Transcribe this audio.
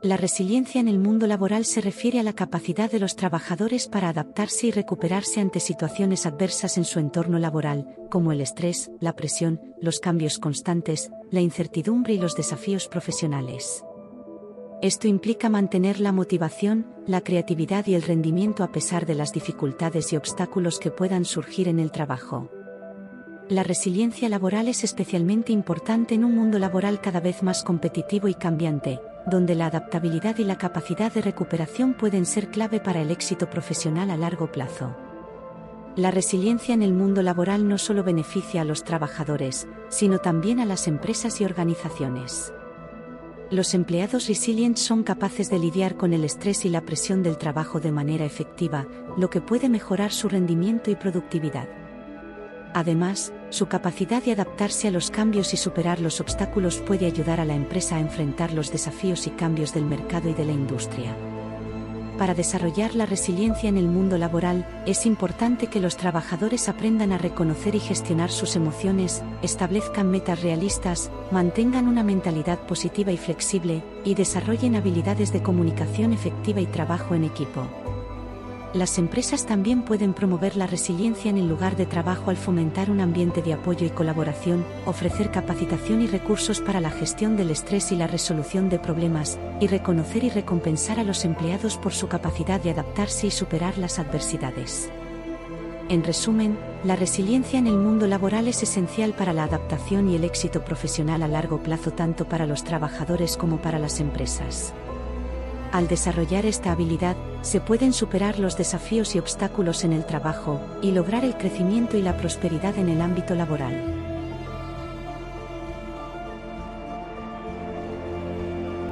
La resiliencia en el mundo laboral se refiere a la capacidad de los trabajadores para adaptarse y recuperarse ante situaciones adversas en su entorno laboral, como el estrés, la presión, los cambios constantes, la incertidumbre y los desafíos profesionales. Esto implica mantener la motivación, la creatividad y el rendimiento a pesar de las dificultades y obstáculos que puedan surgir en el trabajo. La resiliencia laboral es especialmente importante en un mundo laboral cada vez más competitivo y cambiante, donde la adaptabilidad y la capacidad de recuperación pueden ser clave para el éxito profesional a largo plazo. La resiliencia en el mundo laboral no solo beneficia a los trabajadores, sino también a las empresas y organizaciones. Los empleados resilientes son capaces de lidiar con el estrés y la presión del trabajo de manera efectiva, lo que puede mejorar su rendimiento y productividad. Además, su capacidad de adaptarse a los cambios y superar los obstáculos puede ayudar a la empresa a enfrentar los desafíos y cambios del mercado y de la industria. Para desarrollar la resiliencia en el mundo laboral, es importante que los trabajadores aprendan a reconocer y gestionar sus emociones, establezcan metas realistas, mantengan una mentalidad positiva y flexible, y desarrollen habilidades de comunicación efectiva y trabajo en equipo. Las empresas también pueden promover la resiliencia en el lugar de trabajo al fomentar un ambiente de apoyo y colaboración, ofrecer capacitación y recursos para la gestión del estrés y la resolución de problemas, y reconocer y recompensar a los empleados por su capacidad de adaptarse y superar las adversidades. En resumen, la resiliencia en el mundo laboral es esencial para la adaptación y el éxito profesional a largo plazo tanto para los trabajadores como para las empresas. Al desarrollar esta habilidad, se pueden superar los desafíos y obstáculos en el trabajo, y lograr el crecimiento y la prosperidad en el ámbito laboral.